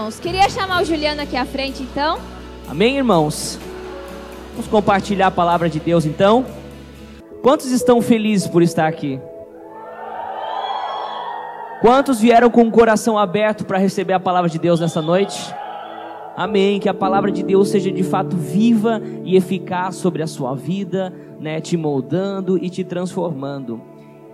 irmãos? Queria chamar o Juliano aqui à frente, então. Amém, irmãos? Vamos compartilhar a palavra de Deus, então. Quantos estão felizes por estar aqui? Quantos vieram com o coração aberto para receber a palavra de Deus nessa noite? Amém. Que a palavra de Deus seja de fato viva e eficaz sobre a sua vida, né, te moldando e te transformando.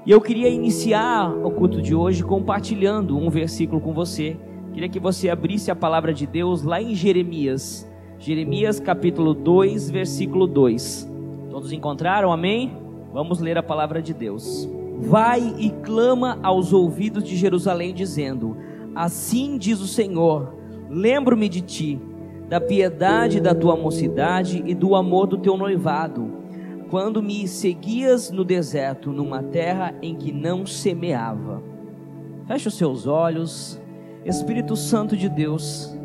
E eu queria iniciar o culto de hoje compartilhando um versículo com você. Queria que você abrisse a palavra de Deus lá em Jeremias. Jeremias capítulo 2, versículo 2. Todos encontraram? Amém? Vamos ler a palavra de Deus. Vai e clama aos ouvidos de Jerusalém, dizendo: Assim diz o Senhor: Lembro-me de ti, da piedade da tua mocidade e do amor do teu noivado, quando me seguias no deserto, numa terra em que não semeava. Feche os seus olhos, Espírito Santo de Deus,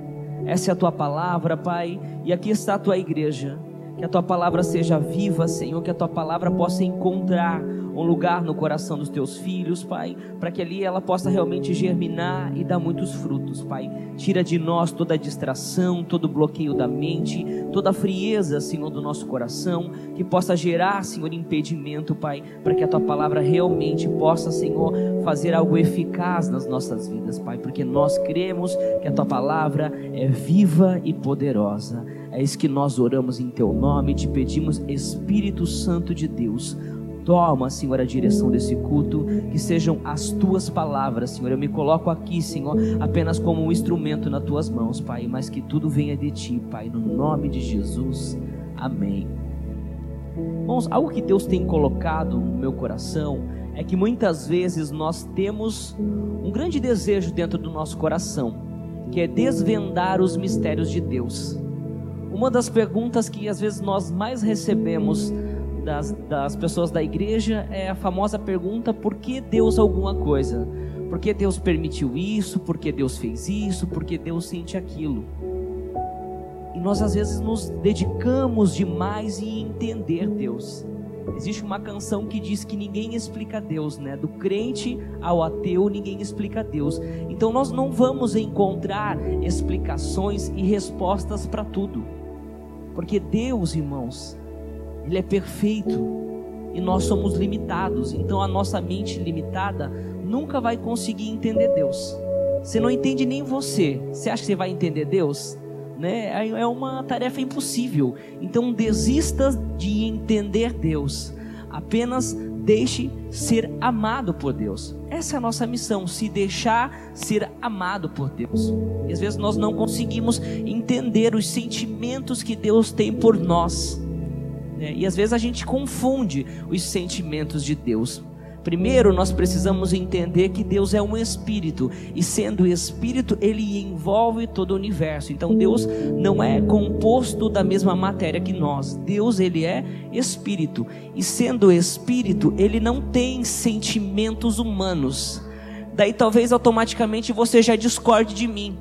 essa é a tua palavra, Pai, e aqui está a tua igreja. Que a tua palavra seja viva, Senhor, que a tua palavra possa encontrar um lugar no coração dos teus filhos, Pai, para que ali ela possa realmente germinar e dar muitos frutos, Pai. Tira de nós toda a distração, todo o bloqueio da mente, toda a frieza, Senhor, do nosso coração, que possa gerar, Senhor, impedimento, Pai, para que a tua palavra realmente possa, Senhor, fazer algo eficaz nas nossas vidas, Pai, porque nós cremos que a tua palavra é viva e poderosa. É isso que nós oramos em teu nome, te pedimos, Espírito Santo de Deus Toma, Senhor, a direção desse culto, que sejam as tuas palavras, Senhor. Eu me coloco aqui, Senhor, apenas como um instrumento nas tuas mãos, Pai, mas que tudo venha de ti, Pai, no nome de Jesus. Amém. Algo que Deus tem colocado no meu coração é que muitas vezes nós temos um grande desejo dentro do nosso coração, que é desvendar os mistérios de Deus. Uma das perguntas que às vezes nós mais recebemos das, das pessoas da igreja é a famosa pergunta: por que Deus alguma coisa? Por que Deus permitiu isso? Por que Deus fez isso? Por que Deus sente aquilo? E nós às vezes nos dedicamos demais em entender Deus. Existe uma canção que diz que ninguém explica Deus, né? Do crente ao ateu, ninguém explica Deus. Então nós não vamos encontrar explicações e respostas para tudo. Porque Deus, irmãos, ele é perfeito e nós somos limitados. Então a nossa mente limitada nunca vai conseguir entender Deus. Você não entende nem você. Você acha que você vai entender Deus? Né? É uma tarefa impossível. Então desista de entender Deus. Apenas deixe ser amado por Deus. Essa é a nossa missão, se deixar ser amado por Deus. E às vezes nós não conseguimos entender os sentimentos que Deus tem por nós. Né? E às vezes a gente confunde os sentimentos de Deus. Primeiro, nós precisamos entender que Deus é um espírito, e sendo espírito, ele envolve todo o universo. Então, Deus não é composto da mesma matéria que nós. Deus, ele é espírito, e sendo espírito, ele não tem sentimentos humanos. Daí talvez automaticamente você já discorde de mim.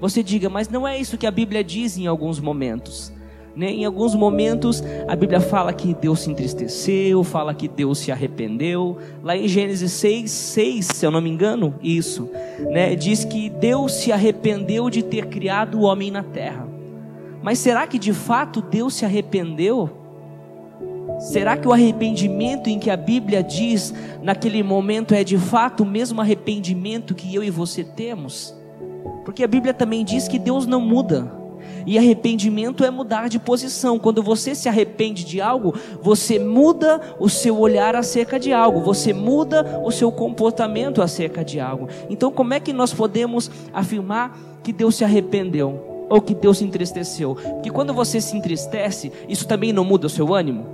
Você diga, mas não é isso que a Bíblia diz em alguns momentos. Né? Em alguns momentos a Bíblia fala que Deus se entristeceu, fala que Deus se arrependeu. Lá em Gênesis 6, 6, se eu não me engano, isso, né? diz que Deus se arrependeu de ter criado o homem na terra. Mas será que de fato Deus se arrependeu? Será que o arrependimento em que a Bíblia diz naquele momento é de fato o mesmo arrependimento que eu e você temos? Porque a Bíblia também diz que Deus não muda. E arrependimento é mudar de posição. Quando você se arrepende de algo, você muda o seu olhar acerca de algo, você muda o seu comportamento acerca de algo. Então, como é que nós podemos afirmar que Deus se arrependeu? Ou que Deus se entristeceu? Porque quando você se entristece, isso também não muda o seu ânimo?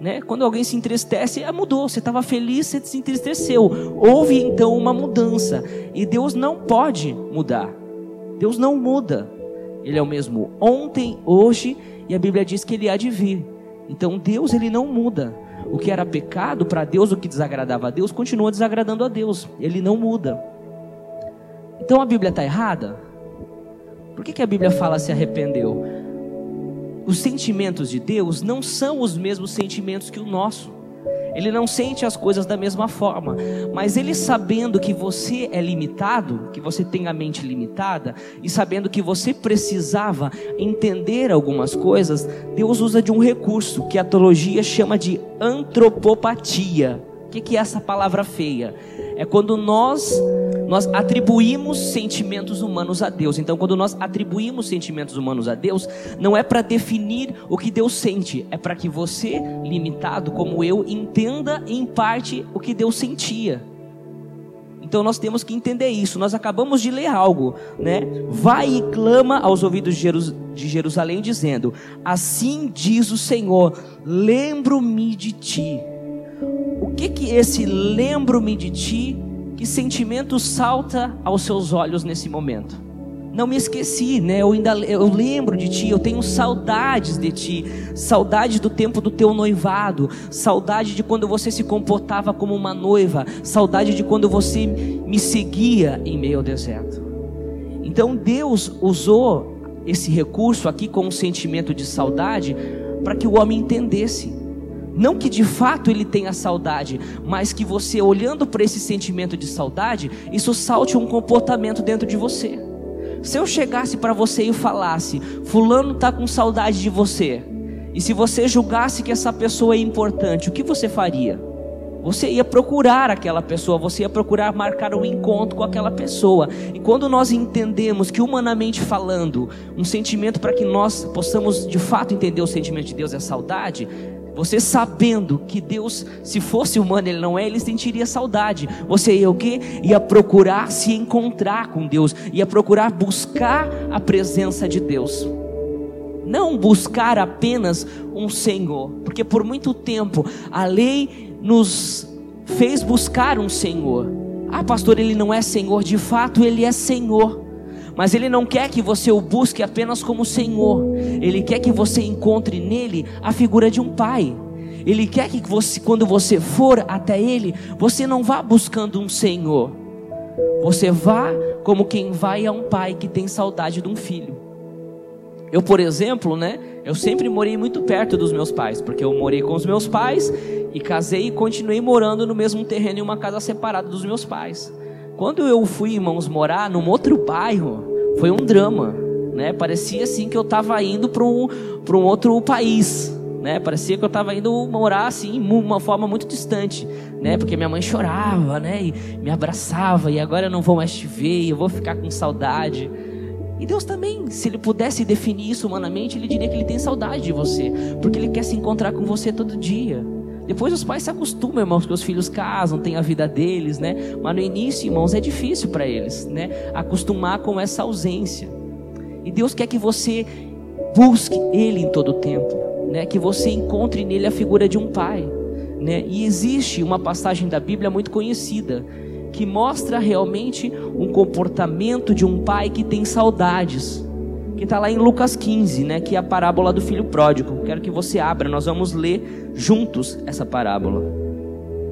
Né? Quando alguém se entristece, ah, mudou. Você estava feliz, você se entristeceu. Houve então uma mudança. E Deus não pode mudar. Deus não muda. Ele é o mesmo ontem, hoje, e a Bíblia diz que ele há de vir. Então Deus ele não muda. O que era pecado para Deus, o que desagradava a Deus, continua desagradando a Deus. Ele não muda. Então a Bíblia está errada? Por que, que a Bíblia fala se arrependeu? Os sentimentos de Deus não são os mesmos sentimentos que o nosso. Ele não sente as coisas da mesma forma, mas ele sabendo que você é limitado, que você tem a mente limitada, e sabendo que você precisava entender algumas coisas, Deus usa de um recurso que a teologia chama de antropopatia. O que, que é essa palavra feia? É quando nós nós atribuímos sentimentos humanos a Deus. Então, quando nós atribuímos sentimentos humanos a Deus, não é para definir o que Deus sente, é para que você, limitado como eu, entenda em parte o que Deus sentia. Então nós temos que entender isso. Nós acabamos de ler algo, né? Vai e clama aos ouvidos de Jerusalém, dizendo: Assim diz o Senhor: Lembro-me de ti o que que esse lembro-me de ti, que sentimento salta aos seus olhos nesse momento? Não me esqueci, né? Eu ainda eu lembro de ti, eu tenho saudades de ti, saudade do tempo do teu noivado, saudade de quando você se comportava como uma noiva, saudade de quando você me seguia em meio ao deserto. Então Deus usou esse recurso aqui com um sentimento de saudade para que o homem entendesse não que de fato ele tenha saudade, mas que você, olhando para esse sentimento de saudade, isso salte um comportamento dentro de você. Se eu chegasse para você e falasse, Fulano está com saudade de você, e se você julgasse que essa pessoa é importante, o que você faria? Você ia procurar aquela pessoa, você ia procurar marcar um encontro com aquela pessoa. E quando nós entendemos que, humanamente falando, um sentimento para que nós possamos de fato entender o sentimento de Deus é saudade, você sabendo que Deus, se fosse humano, ele não é, ele sentiria saudade. Você ia o quê? Ia procurar se encontrar com Deus, ia procurar buscar a presença de Deus. Não buscar apenas um Senhor, porque por muito tempo a lei nos fez buscar um Senhor. Ah, pastor, ele não é Senhor, de fato ele é Senhor. Mas Ele não quer que você o busque apenas como Senhor, Ele quer que você encontre nele a figura de um Pai. Ele quer que você, quando você for até Ele, você não vá buscando um Senhor, você vá como quem vai a um pai que tem saudade de um filho. Eu, por exemplo, né? Eu sempre morei muito perto dos meus pais, porque eu morei com os meus pais e casei e continuei morando no mesmo terreno em uma casa separada dos meus pais. Quando eu fui, irmãos, morar num outro bairro, foi um drama, né? Parecia assim que eu estava indo para um, um outro país, né? Parecia que eu estava indo morar assim, de uma forma muito distante, né? Porque minha mãe chorava, né? E me abraçava e agora eu não vou mais te ver, eu vou ficar com saudade. E Deus também, se Ele pudesse definir isso humanamente, Ele diria que Ele tem saudade de você, porque Ele quer se encontrar com você todo dia. Depois os pais se acostumam, irmãos, que os filhos casam, têm a vida deles, né? Mas no início, irmãos, é difícil para eles, né? Acostumar com essa ausência. E Deus quer que você busque Ele em todo o tempo, né? Que você encontre nele a figura de um pai, né? E existe uma passagem da Bíblia muito conhecida que mostra realmente um comportamento de um pai que tem saudades que está lá em Lucas 15, né, que é a parábola do filho pródigo. Quero que você abra, nós vamos ler juntos essa parábola.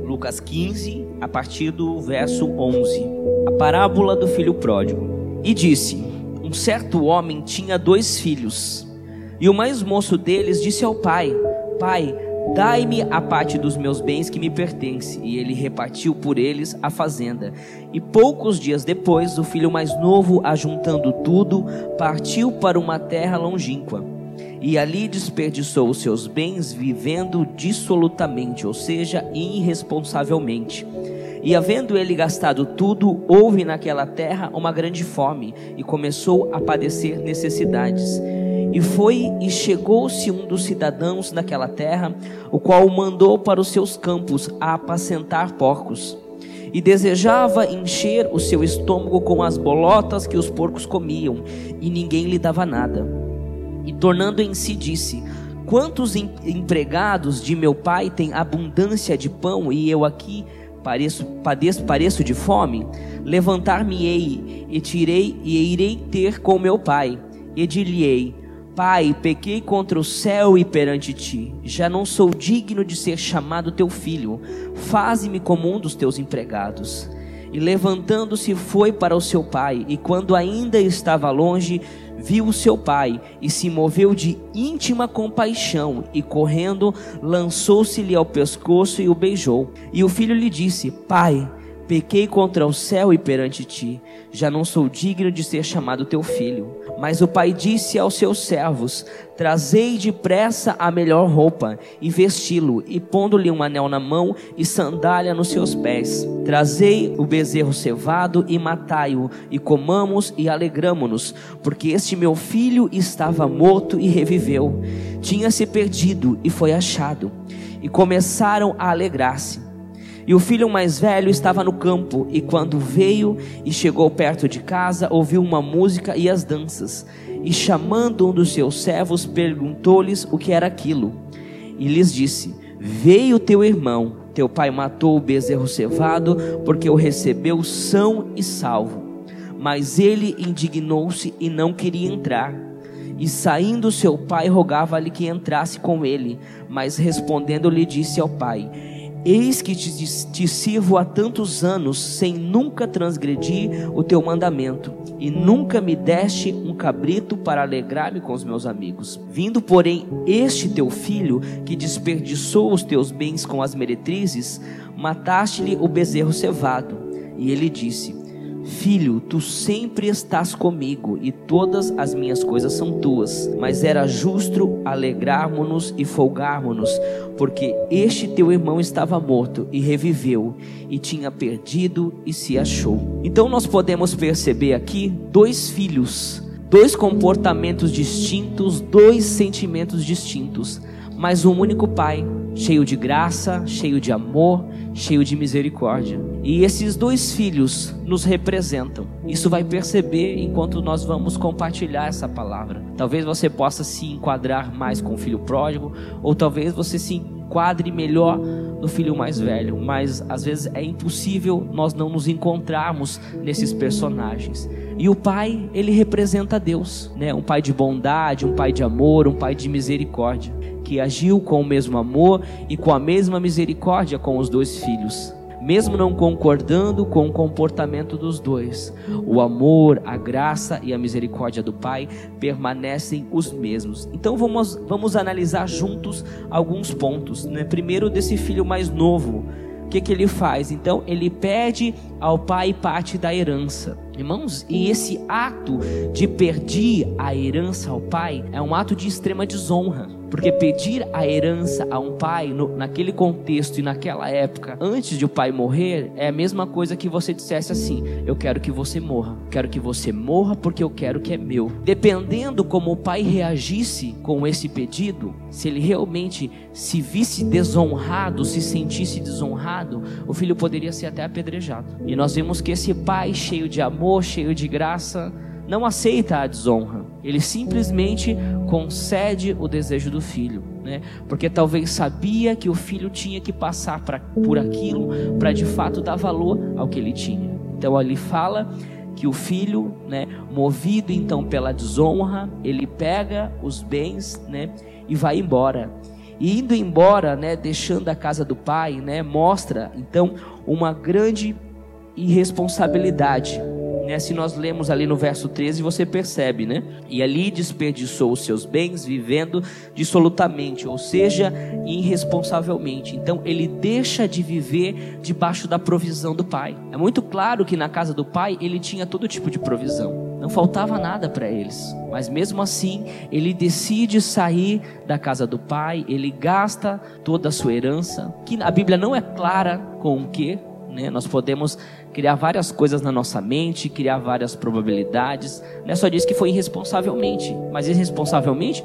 Lucas 15, a partir do verso 11. A parábola do filho pródigo. E disse: Um certo homem tinha dois filhos, e o mais moço deles disse ao pai: Pai, Dai-me a parte dos meus bens que me pertence. E ele repartiu por eles a fazenda. E poucos dias depois, o filho mais novo, ajuntando tudo, partiu para uma terra longínqua. E ali desperdiçou os seus bens, vivendo dissolutamente, ou seja, irresponsavelmente. E havendo ele gastado tudo, houve naquela terra uma grande fome, e começou a padecer necessidades. E foi e chegou-se um dos cidadãos daquela terra, o qual o mandou para os seus campos a apacentar porcos. E desejava encher o seu estômago com as bolotas que os porcos comiam, e ninguém lhe dava nada. E tornando em si, disse: Quantos empregados de meu pai têm abundância de pão, e eu aqui pareço, padeço, pareço de fome? Levantar-me-ei e tirei e irei ter com meu pai, e dir-lhe-ei: Pai, pequei contra o céu e perante ti. Já não sou digno de ser chamado teu filho. Faze-me como um dos teus empregados. E levantando-se foi para o seu pai, e quando ainda estava longe, viu o seu pai e se moveu de íntima compaixão e correndo lançou-se-lhe ao pescoço e o beijou. E o filho lhe disse: Pai, pequei contra o céu e perante ti, já não sou digno de ser chamado teu filho. Mas o pai disse aos seus servos: Trazei depressa a melhor roupa e vesti-lo, e pondo-lhe um anel na mão e sandália nos seus pés. Trazei o bezerro cevado e matai-o, e comamos e alegramo-nos, porque este meu filho estava morto e reviveu, tinha se perdido e foi achado. E começaram a alegrar-se. E o filho mais velho estava no campo, e quando veio e chegou perto de casa, ouviu uma música e as danças. E chamando um dos seus servos, perguntou-lhes o que era aquilo. E lhes disse: Veio teu irmão, teu pai matou o bezerro cevado, porque o recebeu são e salvo. Mas ele indignou-se e não queria entrar. E saindo seu pai, rogava-lhe que entrasse com ele. Mas respondendo, lhe disse ao pai: Eis que te, te, sirvo há tantos anos, sem nunca transgredir o teu mandamento, e nunca me deste um cabrito para alegrar-me com os meus amigos. Vindo, porém, este teu filho, que desperdiçou os teus bens com as meretrizes, mataste-lhe o bezerro cevado. E ele disse: Filho, tu sempre estás comigo e todas as minhas coisas são tuas. Mas era justo alegrarmos-nos e folgarmos-nos, porque este teu irmão estava morto e reviveu, e tinha perdido e se achou. Então nós podemos perceber aqui dois filhos, dois comportamentos distintos, dois sentimentos distintos, mas um único pai, cheio de graça, cheio de amor, cheio de misericórdia. E esses dois filhos nos representam. Isso vai perceber enquanto nós vamos compartilhar essa palavra. Talvez você possa se enquadrar mais com o filho pródigo, ou talvez você se enquadre melhor no filho mais velho, mas às vezes é impossível nós não nos encontrarmos nesses personagens. E o pai, ele representa Deus, né? Um pai de bondade, um pai de amor, um pai de misericórdia, que agiu com o mesmo amor e com a mesma misericórdia com os dois filhos mesmo não concordando com o comportamento dos dois, o amor, a graça e a misericórdia do Pai permanecem os mesmos. Então vamos, vamos analisar juntos alguns pontos. Né? Primeiro, desse filho mais novo. O que, que ele faz? Então, ele pede ao pai parte da herança. Irmãos, e esse ato de pedir a herança ao pai é um ato de extrema desonra. Porque pedir a herança a um pai, no, naquele contexto e naquela época, antes de o pai morrer, é a mesma coisa que você dissesse assim: Eu quero que você morra. Quero que você morra porque eu quero que é meu. Dependendo como o pai reagisse com esse pedido, se ele realmente se visse desonrado, se sentisse desonrado, o filho poderia ser até apedrejado. E nós vemos que esse pai, cheio de amor, cheio de graça, não aceita a desonra. Ele simplesmente concede o desejo do filho, né? Porque talvez sabia que o filho tinha que passar pra, por aquilo para de fato dar valor ao que ele tinha. Então ali fala que o filho, né, movido então pela desonra, ele pega os bens, né, e vai embora. E indo embora, né, deixando a casa do pai, né, mostra então uma grande irresponsabilidade né? Se nós lemos ali no verso 13, você percebe, né? E ali desperdiçou os seus bens vivendo dissolutamente, ou seja, irresponsavelmente. Então ele deixa de viver debaixo da provisão do pai. É muito claro que na casa do pai ele tinha todo tipo de provisão. Não faltava nada para eles. Mas mesmo assim, ele decide sair da casa do pai, ele gasta toda a sua herança, que a Bíblia não é clara com o que, né? Nós podemos criar várias coisas na nossa mente, criar várias probabilidades. Não é só diz que foi irresponsavelmente, mas irresponsavelmente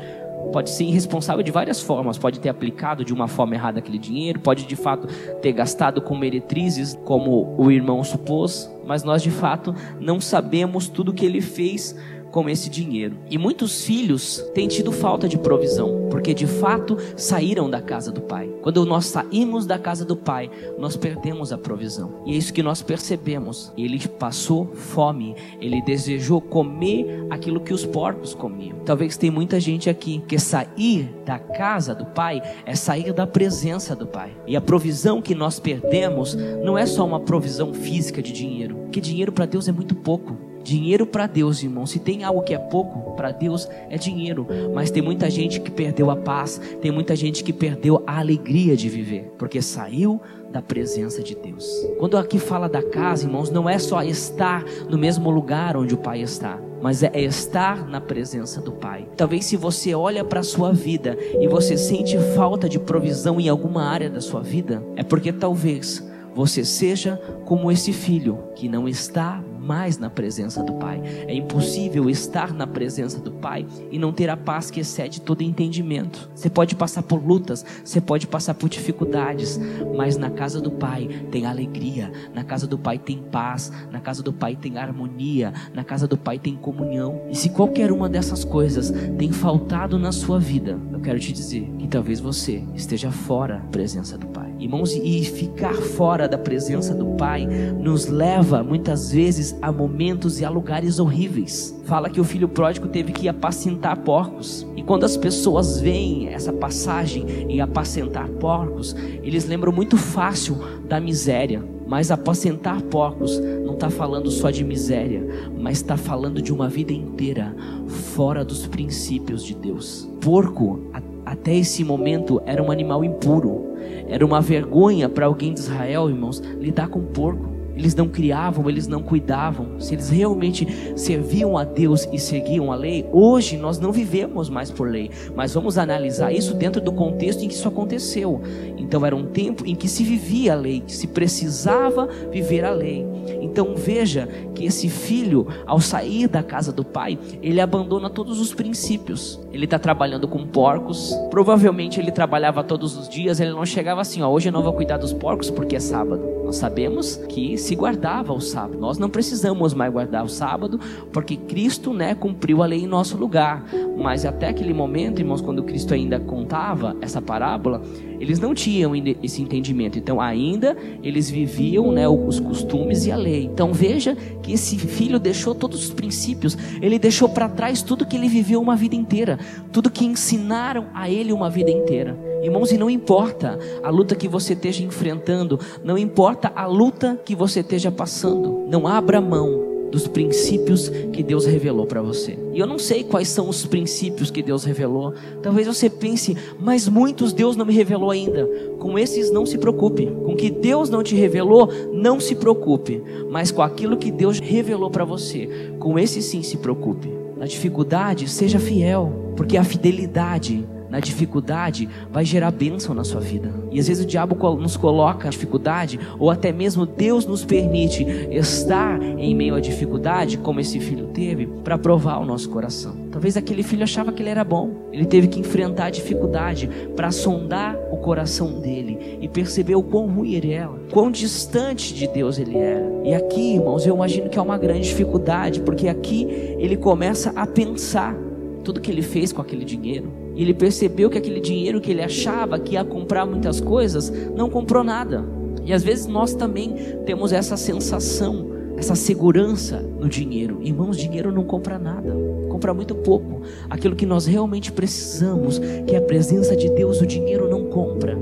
pode ser irresponsável de várias formas. Pode ter aplicado de uma forma errada aquele dinheiro, pode de fato ter gastado com meretrizes, como o irmão supôs, mas nós de fato não sabemos tudo que ele fez com esse dinheiro. E muitos filhos têm tido falta de provisão, porque de fato saíram da casa do pai. Quando nós saímos da casa do pai, nós perdemos a provisão. E é isso que nós percebemos. Ele passou fome, ele desejou comer aquilo que os porcos comiam. Talvez tem muita gente aqui que sair da casa do pai é sair da presença do pai. E a provisão que nós perdemos não é só uma provisão física de dinheiro, que dinheiro para Deus é muito pouco. Dinheiro para Deus, irmão. Se tem algo que é pouco para Deus, é dinheiro. Mas tem muita gente que perdeu a paz, tem muita gente que perdeu a alegria de viver, porque saiu da presença de Deus. Quando aqui fala da casa, irmãos, não é só estar no mesmo lugar onde o Pai está, mas é estar na presença do Pai. Talvez se você olha para a sua vida e você sente falta de provisão em alguma área da sua vida, é porque talvez você seja como esse filho que não está mais na presença do Pai. É impossível estar na presença do Pai e não ter a paz que excede todo entendimento. Você pode passar por lutas, você pode passar por dificuldades, mas na casa do Pai tem alegria, na casa do Pai tem paz, na casa do Pai tem harmonia, na casa do Pai tem comunhão. E se qualquer uma dessas coisas tem faltado na sua vida, eu quero te dizer que talvez você esteja fora da presença do Pai. Irmãos, e ficar fora da presença do Pai nos leva muitas vezes a momentos e a lugares horríveis. Fala que o filho pródigo teve que apacentar porcos. E quando as pessoas veem essa passagem em apacentar porcos, eles lembram muito fácil da miséria. Mas apacentar porcos não está falando só de miséria, mas está falando de uma vida inteira fora dos princípios de Deus. Porco, até esse momento, era um animal impuro era uma vergonha para alguém de Israel, irmãos, lidar com porco. Eles não criavam, eles não cuidavam. Se eles realmente serviam a Deus e seguiam a lei, hoje nós não vivemos mais por lei, mas vamos analisar isso dentro do contexto em que isso aconteceu. Então era um tempo em que se vivia a lei, que se precisava viver a lei. Então veja que esse filho, ao sair da casa do pai, ele abandona todos os princípios. Ele está trabalhando com porcos. Provavelmente ele trabalhava todos os dias. Ele não chegava assim, ó, hoje eu não vou cuidar dos porcos porque é sábado. Nós sabemos que se guardava o sábado. Nós não precisamos mais guardar o sábado porque Cristo, né, cumpriu a lei em nosso lugar. Mas até aquele momento, irmãos, quando Cristo ainda contava essa parábola, eles não tinham esse entendimento. Então, ainda eles viviam né, os costumes e a lei. Então, veja que esse filho deixou todos os princípios, ele deixou para trás tudo que ele viveu uma vida inteira, tudo que ensinaram a ele uma vida inteira. Irmãos, e não importa a luta que você esteja enfrentando, não importa a luta que você esteja passando, não abra mão dos princípios que Deus revelou para você. E eu não sei quais são os princípios que Deus revelou. Talvez você pense, mas muitos Deus não me revelou ainda. Com esses não se preocupe. Com que Deus não te revelou, não se preocupe. Mas com aquilo que Deus revelou para você, com esse sim se preocupe. Na dificuldade, seja fiel, porque a fidelidade na dificuldade, vai gerar bênção na sua vida. E às vezes o diabo nos coloca dificuldade, ou até mesmo Deus nos permite estar em meio à dificuldade, como esse filho teve, para provar o nosso coração. Talvez aquele filho achava que ele era bom, ele teve que enfrentar a dificuldade para sondar o coração dele e perceber o quão ruim ele era, quão distante de Deus ele era. E aqui, irmãos, eu imagino que é uma grande dificuldade, porque aqui ele começa a pensar tudo que ele fez com aquele dinheiro e ele percebeu que aquele dinheiro que ele achava que ia comprar muitas coisas, não comprou nada. E às vezes nós também temos essa sensação, essa segurança no dinheiro. Irmãos, dinheiro não compra nada, compra muito pouco. Aquilo que nós realmente precisamos, que é a presença de Deus, o dinheiro não compra.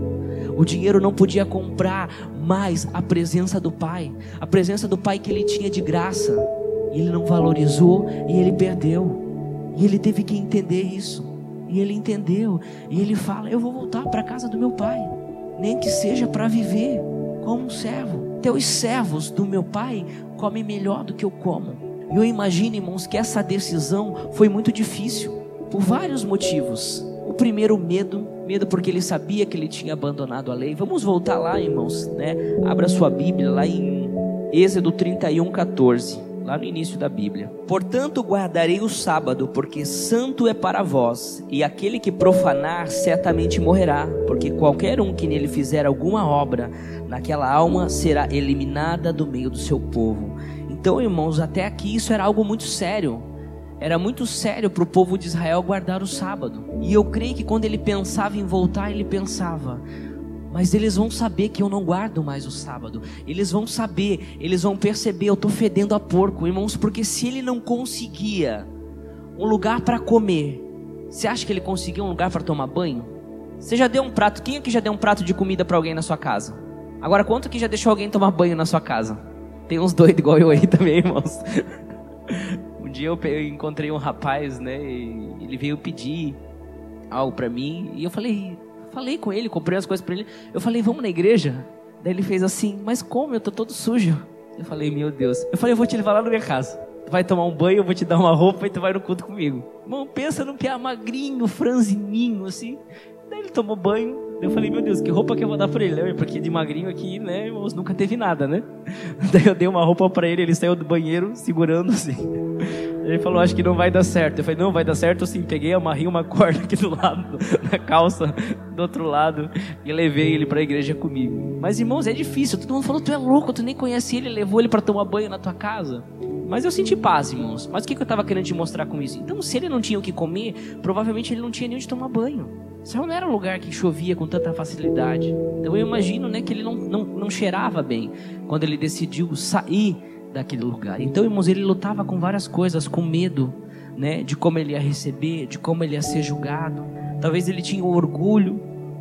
O dinheiro não podia comprar mais a presença do Pai, a presença do Pai que ele tinha de graça. Ele não valorizou e ele perdeu. E ele teve que entender isso. E ele entendeu. E ele fala: Eu vou voltar para a casa do meu pai, nem que seja para viver como um servo. Teus servos do meu pai comem melhor do que eu como. E eu imagino, irmãos, que essa decisão foi muito difícil, por vários motivos. O primeiro, medo, medo porque ele sabia que ele tinha abandonado a lei. Vamos voltar lá, irmãos, né? Abra sua Bíblia lá em Êxodo 31, 14 lá no início da Bíblia. Portanto, guardarei o sábado, porque santo é para vós, e aquele que profanar certamente morrerá, porque qualquer um que nele fizer alguma obra, naquela alma será eliminada do meio do seu povo. Então, irmãos, até aqui isso era algo muito sério. era muito sério para o povo de Israel guardar o sábado. E eu creio que quando ele pensava em voltar, ele pensava: mas eles vão saber que eu não guardo mais o sábado. Eles vão saber, eles vão perceber, eu estou fedendo a porco, irmãos, porque se ele não conseguia um lugar para comer, você acha que ele conseguia um lugar para tomar banho? Você já deu um prato? Quem aqui já deu um prato de comida para alguém na sua casa? Agora, quanto que já deixou alguém tomar banho na sua casa? Tem uns doidos igual eu aí também, irmãos. um dia eu encontrei um rapaz, né? ele veio pedir algo para mim e eu falei, falei com ele, comprei as coisas para ele. Eu falei, vamos na igreja? Daí ele fez assim, mas como? Eu tô todo sujo. Eu falei, meu Deus. Eu falei, eu vou te levar lá na minha casa. Tu vai tomar um banho, eu vou te dar uma roupa e tu vai no culto comigo. Irmão, pensa num piá magrinho, franzininho, assim. Daí ele tomou banho, eu falei, meu Deus, que roupa que eu vou dar pra ele? Porque de magrinho aqui, né, irmãos, nunca teve nada, né? Daí eu dei uma roupa para ele, ele saiu do banheiro segurando assim. Ele falou, acho que não vai dar certo. Eu falei, não, vai dar certo sim. Peguei, amarrei uma corda aqui do lado, na calça, do outro lado, e levei ele para a igreja comigo. Mas, irmãos, é difícil. Todo mundo falou, tu é louco, tu nem conhece ele, levou ele para tomar banho na tua casa. Mas eu senti paz, irmãos. Mas o que eu estava querendo te mostrar com isso? Então, se ele não tinha o que comer, provavelmente ele não tinha nem onde tomar banho. Israel não era um lugar que chovia com tanta facilidade. Então eu imagino né, que ele não, não, não cheirava bem quando ele decidiu sair daquele lugar. Então, irmãos, ele lutava com várias coisas, com medo né, de como ele ia receber, de como ele ia ser julgado. Talvez ele tinha orgulho,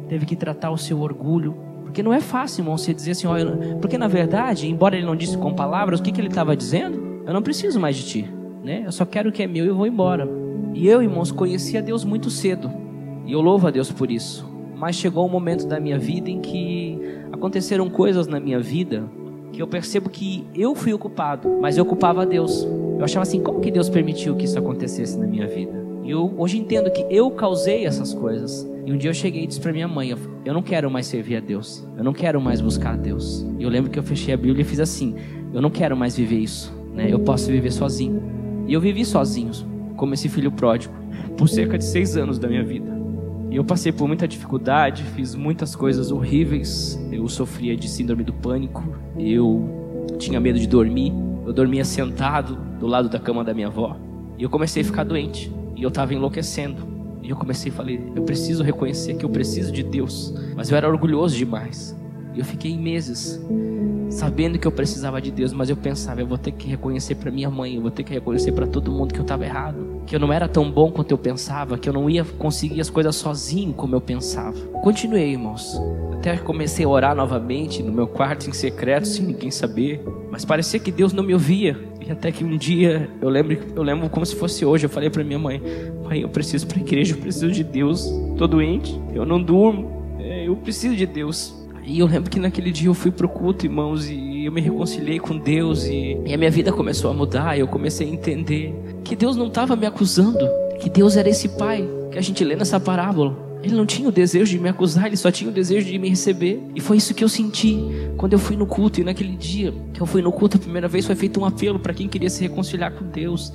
teve que tratar o seu orgulho. Porque não é fácil, irmão, você dizer assim, olha, porque na verdade, embora ele não disse com palavras, o que, que ele estava dizendo? Eu não preciso mais de ti, né? Eu só quero o que é meu e vou embora. E eu, irmãos, conhecia Deus muito cedo. E eu louvo a Deus por isso. Mas chegou um momento da minha vida em que aconteceram coisas na minha vida que eu percebo que eu fui ocupado, mas eu ocupava a Deus. Eu achava assim, como que Deus permitiu que isso acontecesse na minha vida? E eu hoje entendo que eu causei essas coisas. E um dia eu cheguei e disse para minha mãe: Eu não quero mais servir a Deus. Eu não quero mais buscar a Deus. E eu lembro que eu fechei a Bíblia e fiz assim: Eu não quero mais viver isso. Né? Eu posso viver sozinho. E eu vivi sozinho, como esse filho pródigo, por cerca de seis anos da minha vida. E eu passei por muita dificuldade, fiz muitas coisas horríveis. Eu sofria de síndrome do pânico. Eu tinha medo de dormir. Eu dormia sentado do lado da cama da minha avó. E eu comecei a ficar doente. E eu estava enlouquecendo. E eu comecei a falar: eu preciso reconhecer que eu preciso de Deus. Mas eu era orgulhoso demais. E eu fiquei meses sabendo que eu precisava de Deus, mas eu pensava, eu vou ter que reconhecer para minha mãe, eu vou ter que reconhecer para todo mundo que eu estava errado, que eu não era tão bom quanto eu pensava, que eu não ia conseguir as coisas sozinho como eu pensava. Continuei, irmãos. Até comecei a orar novamente no meu quarto em secreto, sem ninguém saber, mas parecia que Deus não me ouvia. E até que um dia, eu lembro, eu lembro como se fosse hoje, eu falei para minha mãe: "Mãe, eu preciso para a igreja, eu preciso de Deus. Tô doente, eu não durmo, é, eu preciso de Deus." E eu lembro que naquele dia eu fui pro culto, irmãos, e eu me reconciliei com Deus e, e a minha vida começou a mudar. E eu comecei a entender que Deus não estava me acusando, que Deus era esse pai que a gente lê nessa parábola. Ele não tinha o desejo de me acusar, ele só tinha o desejo de me receber. E foi isso que eu senti quando eu fui no culto. E naquele dia que eu fui no culto a primeira vez, foi feito um apelo para quem queria se reconciliar com Deus.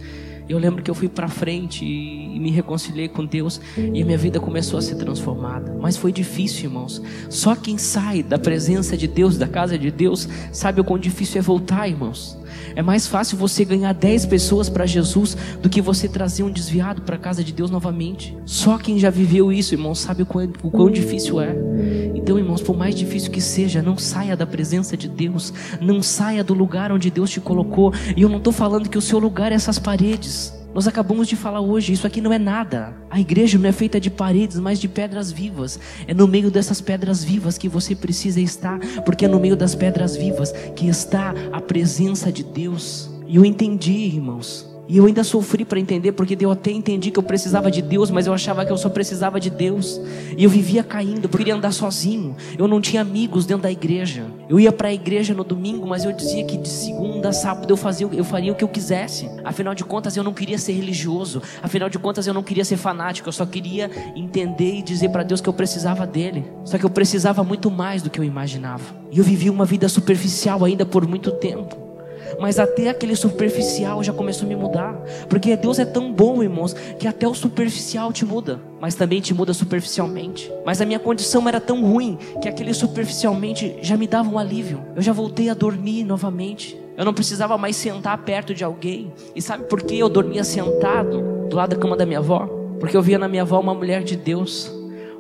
Eu lembro que eu fui para frente e, me reconciliei com Deus e a minha vida começou a ser transformada. Mas foi difícil, irmãos. Só quem sai da presença de Deus, da casa de Deus, sabe o quão difícil é voltar, irmãos. É mais fácil você ganhar 10 pessoas para Jesus do que você trazer um desviado para a casa de Deus novamente. Só quem já viveu isso, irmãos, sabe o quão, o quão difícil é. Então, irmãos, por mais difícil que seja, não saia da presença de Deus, não saia do lugar onde Deus te colocou. E eu não estou falando que o seu lugar é essas paredes. Nós acabamos de falar hoje, isso aqui não é nada. A igreja não é feita de paredes, mas de pedras vivas. É no meio dessas pedras vivas que você precisa estar, porque é no meio das pedras vivas que está a presença de Deus. E eu entendi, irmãos, e eu ainda sofri para entender, porque eu até entendi que eu precisava de Deus, mas eu achava que eu só precisava de Deus. E eu vivia caindo, eu queria andar sozinho. Eu não tinha amigos dentro da igreja. Eu ia para a igreja no domingo, mas eu dizia que de segunda a sábado eu fazia, eu faria o que eu quisesse. Afinal de contas, eu não queria ser religioso. Afinal de contas, eu não queria ser fanático. Eu só queria entender e dizer para Deus que eu precisava dele. Só que eu precisava muito mais do que eu imaginava. E eu vivi uma vida superficial ainda por muito tempo mas até aquele superficial já começou a me mudar. Porque Deus é tão bom, irmãos, que até o superficial te muda, mas também te muda superficialmente. Mas a minha condição era tão ruim que aquele superficialmente já me dava um alívio. Eu já voltei a dormir novamente. Eu não precisava mais sentar perto de alguém. E sabe por que eu dormia sentado do lado da cama da minha avó? Porque eu via na minha avó uma mulher de Deus,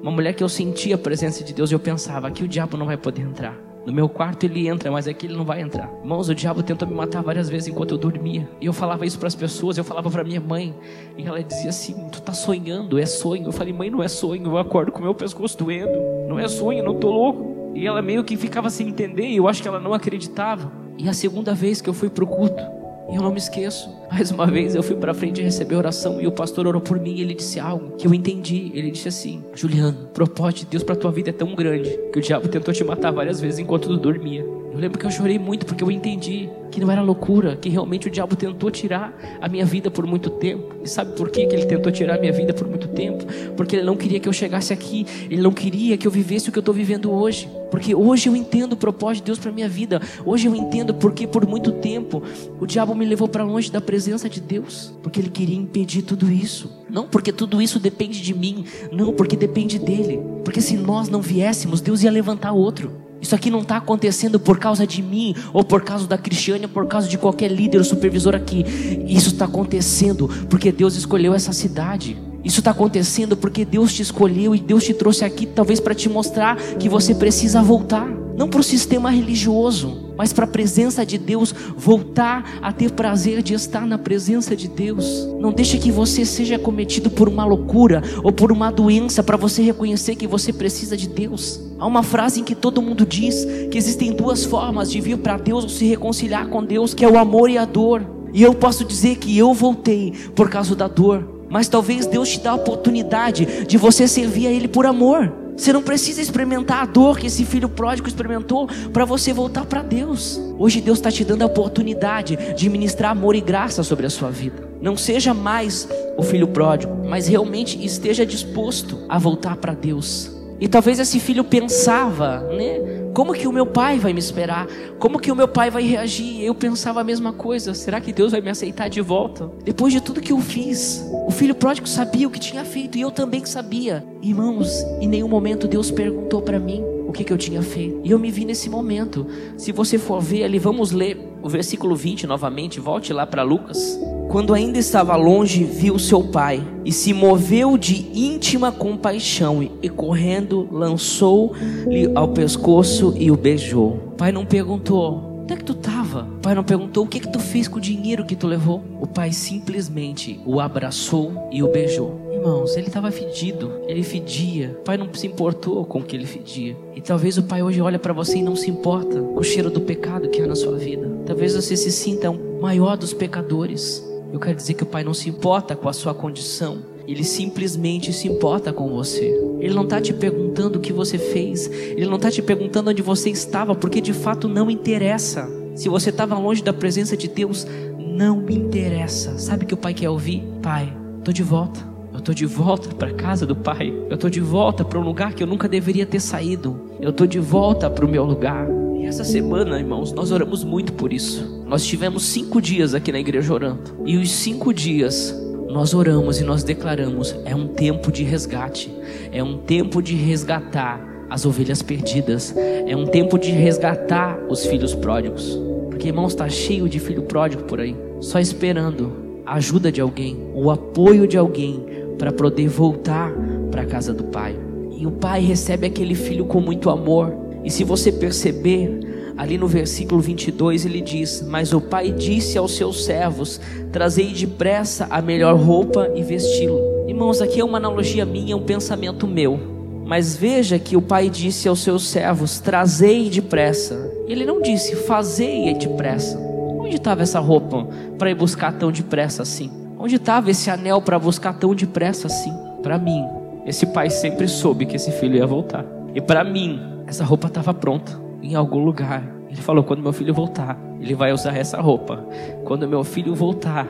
uma mulher que eu sentia a presença de Deus e eu pensava: aqui o diabo não vai poder entrar. No meu quarto ele entra, mas aqui ele não vai entrar. Irmãos, o diabo tentou me matar várias vezes enquanto eu dormia. E eu falava isso para as pessoas, eu falava para minha mãe. E ela dizia assim: Tu tá sonhando, é sonho. Eu falei: Mãe, não é sonho. Eu acordo com o meu pescoço doendo. Não é sonho, não tô louco. E ela meio que ficava sem entender. E eu acho que ela não acreditava. E a segunda vez que eu fui pro culto, eu não me esqueço. Mais uma vez eu fui para frente receber oração e o pastor orou por mim e ele disse algo que eu entendi. Ele disse assim: Juliano, o propósito de Deus para tua vida é tão grande que o diabo tentou te matar várias vezes enquanto tu dormia. Eu lembro que eu chorei muito porque eu entendi que não era loucura, que realmente o diabo tentou tirar a minha vida por muito tempo. E sabe por que ele tentou tirar a minha vida por muito tempo? Porque ele não queria que eu chegasse aqui, ele não queria que eu vivesse o que eu estou vivendo hoje. Porque hoje eu entendo o propósito de Deus para minha vida. Hoje eu entendo porque por muito tempo o diabo me levou para longe da presença de Deus, porque ele queria impedir tudo isso. Não porque tudo isso depende de mim, não porque depende dele. Porque se nós não viéssemos, Deus ia levantar outro. Isso aqui não está acontecendo por causa de mim, ou por causa da Cristiane, ou por causa de qualquer líder ou supervisor aqui. Isso está acontecendo porque Deus escolheu essa cidade. Isso está acontecendo porque Deus te escolheu e Deus te trouxe aqui, talvez para te mostrar que você precisa voltar. Não para o sistema religioso, mas para a presença de Deus, voltar a ter prazer de estar na presença de Deus. Não deixe que você seja cometido por uma loucura ou por uma doença para você reconhecer que você precisa de Deus. Há uma frase em que todo mundo diz que existem duas formas de vir para Deus ou se reconciliar com Deus, que é o amor e a dor. E eu posso dizer que eu voltei por causa da dor, mas talvez Deus te dê a oportunidade de você servir a Ele por amor. Você não precisa experimentar a dor que esse filho pródigo experimentou para você voltar para Deus. Hoje Deus está te dando a oportunidade de ministrar amor e graça sobre a sua vida. Não seja mais o filho pródigo, mas realmente esteja disposto a voltar para Deus. E talvez esse filho pensava, né? Como que o meu pai vai me esperar? Como que o meu pai vai reagir? Eu pensava a mesma coisa. Será que Deus vai me aceitar de volta? Depois de tudo que eu fiz, o filho pródigo sabia o que tinha feito e eu também sabia. Irmãos, em nenhum momento Deus perguntou para mim que, que eu tinha feito. E eu me vi nesse momento. Se você for ver ali, vamos ler o versículo 20 novamente, volte lá para Lucas. Quando ainda estava longe, viu seu pai e se moveu de íntima compaixão e, correndo, lançou-lhe ao pescoço e o beijou. O pai não perguntou: Onde é que tu estava? O pai não perguntou o que que tu fez com o dinheiro que tu levou. O pai simplesmente o abraçou e o beijou. Irmãos, ele estava fedido, ele fedia. O pai não se importou com o que ele fedia. E talvez o pai hoje olhe para você e não se importa com o cheiro do pecado que há na sua vida. Talvez você se sinta o maior dos pecadores. Eu quero dizer que o pai não se importa com a sua condição. Ele simplesmente se importa com você. Ele não está te perguntando o que você fez. Ele não está te perguntando onde você estava, porque de fato não interessa. Se você estava longe da presença de Deus, não me interessa. Sabe o que o pai quer ouvir? Pai, estou de volta. Eu estou de volta para a casa do Pai. Eu estou de volta para um lugar que eu nunca deveria ter saído. Eu estou de volta para o meu lugar. E essa semana, irmãos, nós oramos muito por isso. Nós tivemos cinco dias aqui na igreja orando. E os cinco dias nós oramos e nós declaramos: é um tempo de resgate, é um tempo de resgatar as ovelhas perdidas, é um tempo de resgatar os filhos pródigos. Porque, irmãos, está cheio de filho pródigo por aí, só esperando a ajuda de alguém, o apoio de alguém para poder voltar para a casa do pai. E o pai recebe aquele filho com muito amor. E se você perceber, ali no versículo 22 ele diz: Mas o pai disse aos seus servos: Trazei depressa a melhor roupa e vesti-lo. Irmãos, aqui é uma analogia minha, é um pensamento meu. Mas veja que o pai disse aos seus servos: Trazei depressa. Ele não disse: Fazei depressa. Onde estava essa roupa para ir buscar tão depressa assim? Onde estava esse anel para buscar tão depressa assim? Para mim, esse pai sempre soube que esse filho ia voltar. E para mim, essa roupa estava pronta em algum lugar. Ele falou: quando meu filho voltar, ele vai usar essa roupa. Quando meu filho voltar,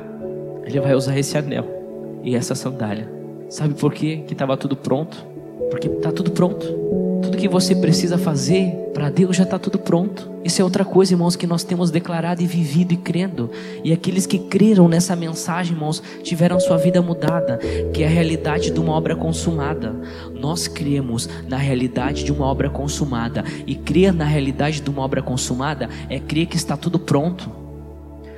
ele vai usar esse anel e essa sandália. Sabe por quê? Que estava tudo pronto? Porque está tudo pronto. Tudo que você precisa fazer para Deus já está tudo pronto. Isso é outra coisa, irmãos, que nós temos declarado e vivido e crendo. E aqueles que creram nessa mensagem, irmãos, tiveram sua vida mudada, que é a realidade de uma obra consumada. Nós cremos na realidade de uma obra consumada. E crer na realidade de uma obra consumada é crer que está tudo pronto.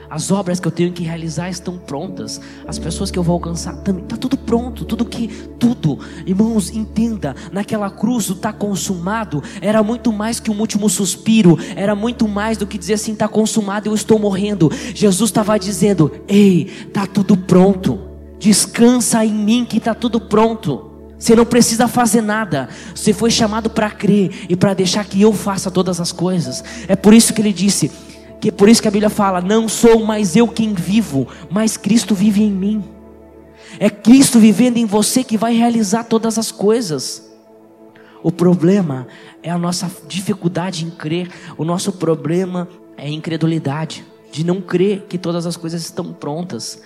As obras que eu tenho que realizar estão prontas. As pessoas que eu vou alcançar também está tudo pronto, tudo que tudo. Irmãos, entenda, naquela cruz o está consumado era muito mais que um último suspiro, era muito mais do que dizer assim está consumado, eu estou morrendo. Jesus estava dizendo: "Ei, está tudo pronto. Descansa em mim que está tudo pronto." Você não precisa fazer nada. Você foi chamado para crer e para deixar que eu faça todas as coisas. É por isso que ele disse: que por isso que a Bíblia fala: Não sou mais eu quem vivo, mas Cristo vive em mim. É Cristo vivendo em você que vai realizar todas as coisas. O problema é a nossa dificuldade em crer, o nosso problema é a incredulidade, de não crer que todas as coisas estão prontas.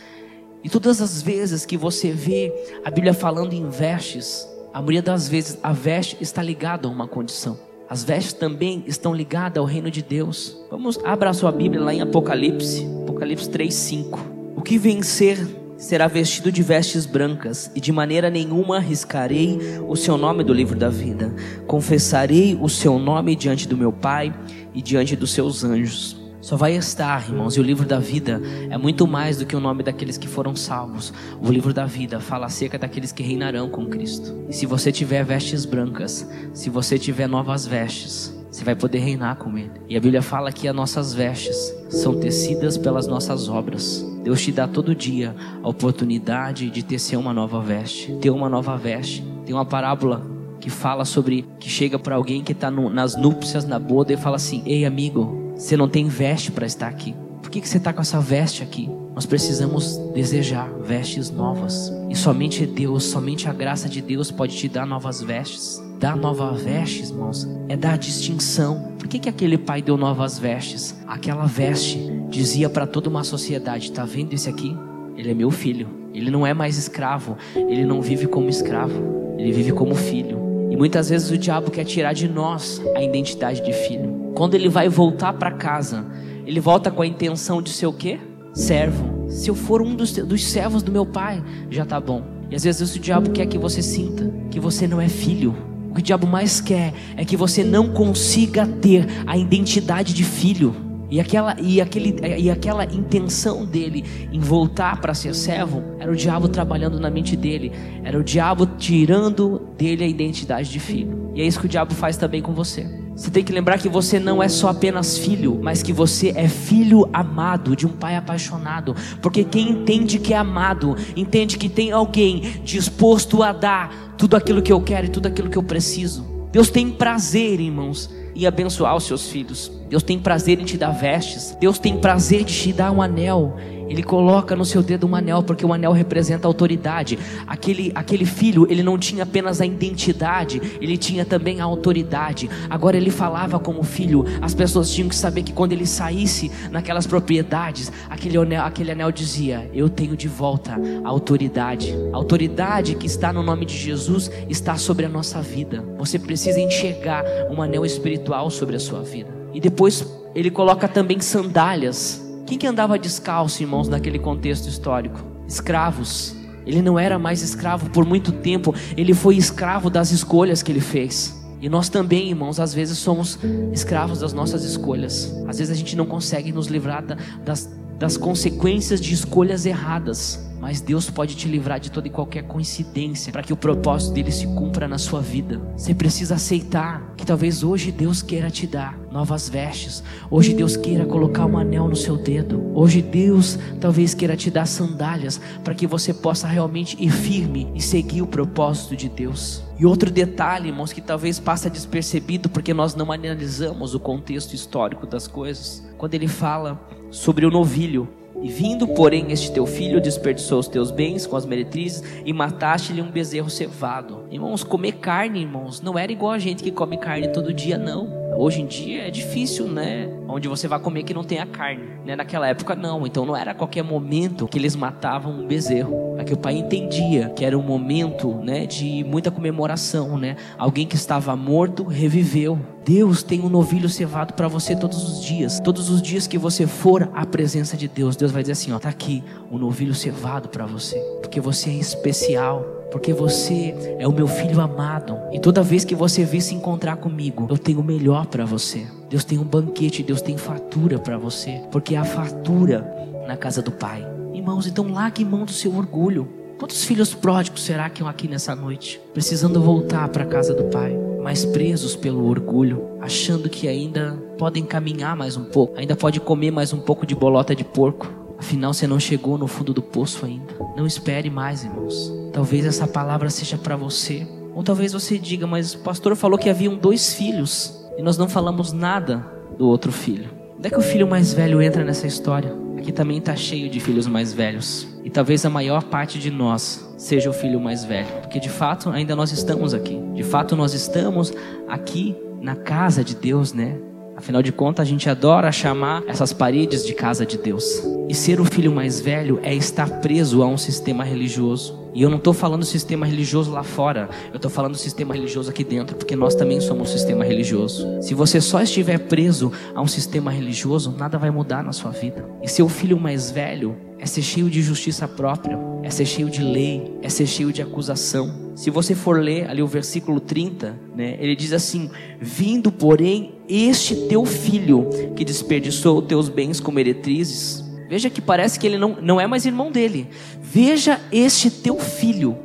E todas as vezes que você vê a Bíblia falando em vestes, a maioria das vezes a veste está ligada a uma condição. As vestes também estão ligadas ao reino de Deus. Vamos, abra a sua Bíblia lá em Apocalipse, Apocalipse 3:5. O que vencer será vestido de vestes brancas, e de maneira nenhuma riscarei o seu nome do livro da vida. Confessarei o seu nome diante do meu Pai e diante dos seus anjos. Só vai estar, irmãos, e o livro da vida é muito mais do que o nome daqueles que foram salvos. O livro da vida fala acerca daqueles que reinarão com Cristo. E se você tiver vestes brancas, se você tiver novas vestes, você vai poder reinar com Ele. E a Bíblia fala que as nossas vestes são tecidas pelas nossas obras. Deus te dá todo dia a oportunidade de tecer uma nova veste, ter uma nova veste. Tem uma parábola que fala sobre que chega para alguém que está nas núpcias, na boda, e fala assim: Ei, amigo, você não tem veste para estar aqui. Por que, que você está com essa veste aqui? Nós precisamos desejar vestes novas. E somente Deus, somente a graça de Deus pode te dar novas vestes. Dar novas vestes, irmãos, é dar distinção. Por que, que aquele pai deu novas vestes? Aquela veste dizia para toda uma sociedade: está vendo esse aqui? Ele é meu filho. Ele não é mais escravo. Ele não vive como escravo. Ele vive como filho. E muitas vezes o diabo quer tirar de nós a identidade de filho. Quando ele vai voltar para casa, ele volta com a intenção de ser o quê? Servo. Se eu for um dos, dos servos do meu pai, já tá bom. E às vezes o diabo quer que você sinta que você não é filho. O que o diabo mais quer é que você não consiga ter a identidade de filho. E aquela, e, aquele, e aquela intenção dele em voltar para ser servo era o diabo trabalhando na mente dele, era o diabo tirando dele a identidade de filho. E é isso que o diabo faz também com você. Você tem que lembrar que você não é só apenas filho, mas que você é filho amado de um pai apaixonado. Porque quem entende que é amado, entende que tem alguém disposto a dar tudo aquilo que eu quero e tudo aquilo que eu preciso. Deus tem prazer, irmãos, em abençoar os seus filhos. Deus tem prazer em te dar vestes. Deus tem prazer de te dar um anel. Ele coloca no seu dedo um anel, porque o anel representa autoridade. Aquele, aquele filho, ele não tinha apenas a identidade, ele tinha também a autoridade. Agora ele falava como filho, as pessoas tinham que saber que quando ele saísse naquelas propriedades, aquele anel, aquele anel dizia: Eu tenho de volta a autoridade. A autoridade que está no nome de Jesus está sobre a nossa vida. Você precisa enxergar um anel espiritual sobre a sua vida. E depois ele coloca também sandálias. Quem que andava descalço, irmãos, naquele contexto histórico? Escravos. Ele não era mais escravo por muito tempo, ele foi escravo das escolhas que ele fez. E nós também, irmãos, às vezes somos escravos das nossas escolhas. Às vezes a gente não consegue nos livrar das, das consequências de escolhas erradas. Mas Deus pode te livrar de toda e qualquer coincidência para que o propósito dele se cumpra na sua vida. Você precisa aceitar que talvez hoje Deus queira te dar novas vestes. Hoje Deus queira colocar um anel no seu dedo. Hoje Deus talvez queira te dar sandálias para que você possa realmente ir firme e seguir o propósito de Deus. E outro detalhe, irmãos, que talvez passa despercebido porque nós não analisamos o contexto histórico das coisas. Quando ele fala sobre o novilho, e vindo, porém, este teu filho desperdiçou os teus bens com as meretrizes e mataste-lhe um bezerro cevado. Irmãos, comer carne, irmãos, não era igual a gente que come carne todo dia, não. Hoje em dia é difícil, né? Onde você vai comer que não tenha carne, né? Naquela época não, então não era a qualquer momento que eles matavam um bezerro. Aqui o pai entendia que era um momento, né, de muita comemoração, né? Alguém que estava morto reviveu. Deus tem um novilho cevado para você todos os dias. Todos os dias que você for à presença de Deus, Deus vai dizer assim, ó, tá aqui um novilho cevado para você, porque você é especial porque você é o meu filho amado. E toda vez que você vir se encontrar comigo, eu tenho o melhor para você. Deus tem um banquete, Deus tem fatura para você, porque a fatura na casa do pai. Irmãos, então largue mão do seu orgulho. Quantos filhos pródigos será que aqui nessa noite, precisando voltar para a casa do pai, mas presos pelo orgulho, achando que ainda podem caminhar mais um pouco, ainda pode comer mais um pouco de bolota de porco? Afinal, você não chegou no fundo do poço ainda. Não espere mais, irmãos. Talvez essa palavra seja para você. Ou talvez você diga, mas o pastor falou que haviam dois filhos e nós não falamos nada do outro filho. Onde é que o filho mais velho entra nessa história? Aqui também está cheio de filhos mais velhos. E talvez a maior parte de nós seja o filho mais velho. Porque de fato ainda nós estamos aqui. De fato nós estamos aqui na casa de Deus, né? Afinal de contas, a gente adora chamar essas paredes de casa de Deus. E ser o filho mais velho é estar preso a um sistema religioso. E eu não estou falando sistema religioso lá fora, eu estou falando sistema religioso aqui dentro, porque nós também somos um sistema religioso. Se você só estiver preso a um sistema religioso, nada vai mudar na sua vida. E ser o filho mais velho é ser cheio de justiça própria, é ser cheio de lei, é ser cheio de acusação. Se você for ler ali o versículo 30, né, ele diz assim: Vindo, porém, este teu filho que desperdiçou teus bens como meretrizes. Veja que parece que ele não, não é mais irmão dele. Veja este teu filho.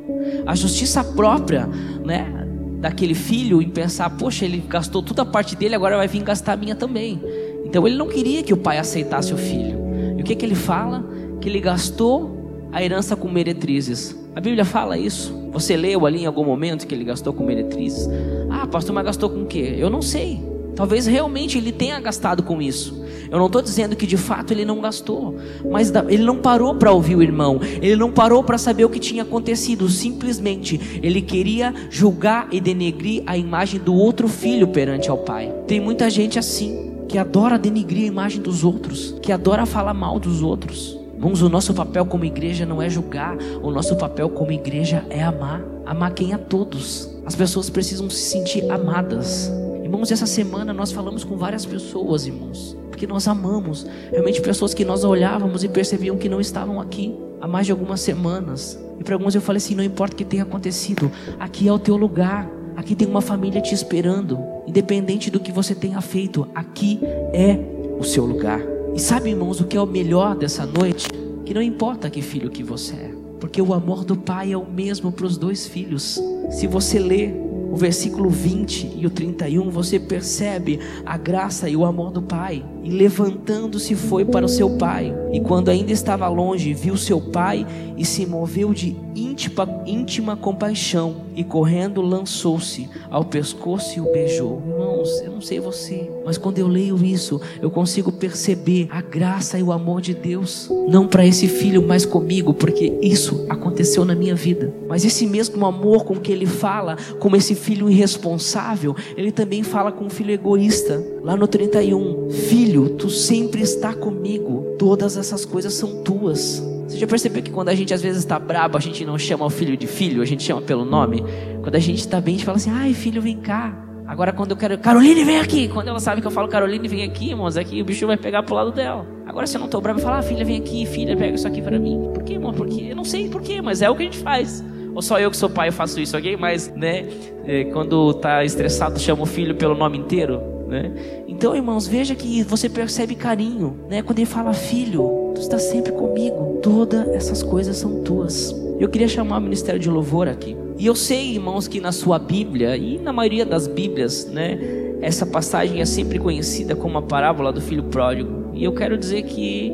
A justiça própria, né? Daquele filho em pensar, poxa, ele gastou toda a parte dele, agora vai vir gastar a minha também. Então ele não queria que o pai aceitasse o filho. E o que, que ele fala? que ele gastou a herança com meretrizes. A Bíblia fala isso. Você leu ali em algum momento que ele gastou com meretrizes? Ah, pastor, mas gastou com o quê? Eu não sei. Talvez realmente ele tenha gastado com isso. Eu não estou dizendo que de fato ele não gastou, mas ele não parou para ouvir o irmão, ele não parou para saber o que tinha acontecido. Simplesmente ele queria julgar e denegrir a imagem do outro filho perante ao pai. Tem muita gente assim que adora denegrir a imagem dos outros, que adora falar mal dos outros. Irmãos, o nosso papel como igreja não é julgar, o nosso papel como igreja é amar. Amar quem? A todos. As pessoas precisam se sentir amadas. Irmãos, essa semana nós falamos com várias pessoas, irmãos, porque nós amamos. Realmente pessoas que nós olhávamos e percebiam que não estavam aqui há mais de algumas semanas. E para alguns eu falei assim: não importa o que tenha acontecido, aqui é o teu lugar. Aqui tem uma família te esperando, independente do que você tenha feito, aqui é o seu lugar. E sabe, irmãos, o que é o melhor dessa noite? Que não importa que filho que você é, porque o amor do pai é o mesmo para os dois filhos. Se você ler o versículo 20 e o 31, você percebe a graça e o amor do pai. E levantando-se foi para o seu pai. E quando ainda estava longe, viu seu pai e se moveu de íntima, íntima compaixão e correndo lançou-se ao pescoço e o beijou. Irmãos, eu não sei você, mas quando eu leio isso, eu consigo perceber a graça e o amor de Deus, não para esse filho, mas comigo, porque isso aconteceu na minha vida. Mas esse mesmo amor com que ele fala, como esse filho irresponsável, ele também fala com um filho egoísta. Lá no 31, filho, tu sempre está comigo, todas essas coisas são tuas. Você já percebeu que quando a gente às vezes está brabo, a gente não chama o filho de filho, a gente chama pelo nome? Quando a gente está bem, a gente fala assim, ai filho, vem cá. Agora quando eu quero, Caroline, vem aqui. Quando ela sabe que eu falo, Caroline, vem aqui, irmãos, aqui o bicho vai pegar pro lado dela. Agora se eu não estou bravo, eu falo, ah, filha, vem aqui, filha, pega isso aqui para mim. Por quê, irmão? Porque eu não sei por quê, mas é o que a gente faz. Ou só eu que sou pai eu faço isso, ok? Mas, né, é, quando tá estressado, chama o filho pelo nome inteiro, né? Então, irmãos, veja que você percebe carinho, né? Quando ele fala, filho, tu está sempre comigo. Todas essas coisas são tuas. Eu queria chamar o ministério de louvor aqui. E eu sei, irmãos, que na sua Bíblia e na maioria das Bíblias, né, essa passagem é sempre conhecida como a parábola do filho pródigo. E eu quero dizer que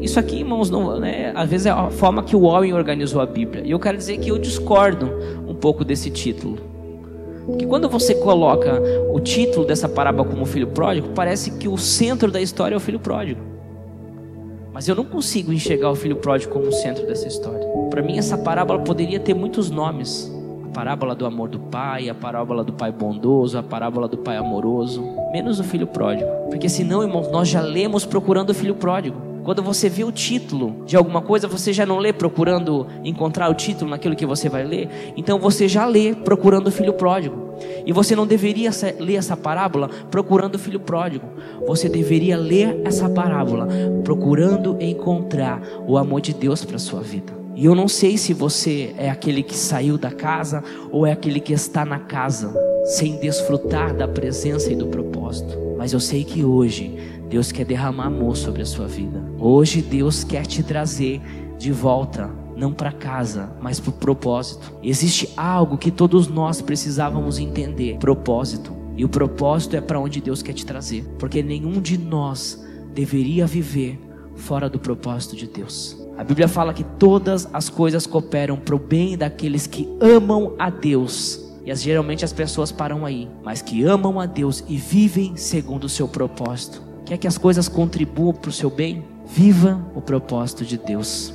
isso aqui, irmãos, não, né, às vezes é a forma que o Warren organizou a Bíblia. E eu quero dizer que eu discordo um pouco desse título. Porque quando você coloca o título dessa parábola como filho pródigo, parece que o centro da história é o filho pródigo. Mas eu não consigo enxergar o filho pródigo como o centro dessa história. Para mim, essa parábola poderia ter muitos nomes: a parábola do amor do pai, a parábola do pai bondoso, a parábola do pai amoroso, menos o filho pródigo. Porque senão, irmãos, nós já lemos procurando o filho pródigo. Quando você vê o título de alguma coisa, você já não lê procurando encontrar o título naquilo que você vai ler. Então você já lê procurando o filho pródigo. E você não deveria ler essa parábola procurando o filho pródigo. Você deveria ler essa parábola procurando encontrar o amor de Deus para sua vida. E eu não sei se você é aquele que saiu da casa ou é aquele que está na casa sem desfrutar da presença e do propósito. Mas eu sei que hoje Deus quer derramar amor sobre a sua vida. Hoje Deus quer te trazer de volta, não para casa, mas para o propósito. Existe algo que todos nós precisávamos entender: propósito. E o propósito é para onde Deus quer te trazer, porque nenhum de nós deveria viver fora do propósito de Deus. A Bíblia fala que todas as coisas cooperam para o bem daqueles que amam a Deus. E as, geralmente as pessoas param aí, mas que amam a Deus e vivem segundo o seu propósito. Quer que as coisas contribuam para o seu bem? Viva o propósito de Deus.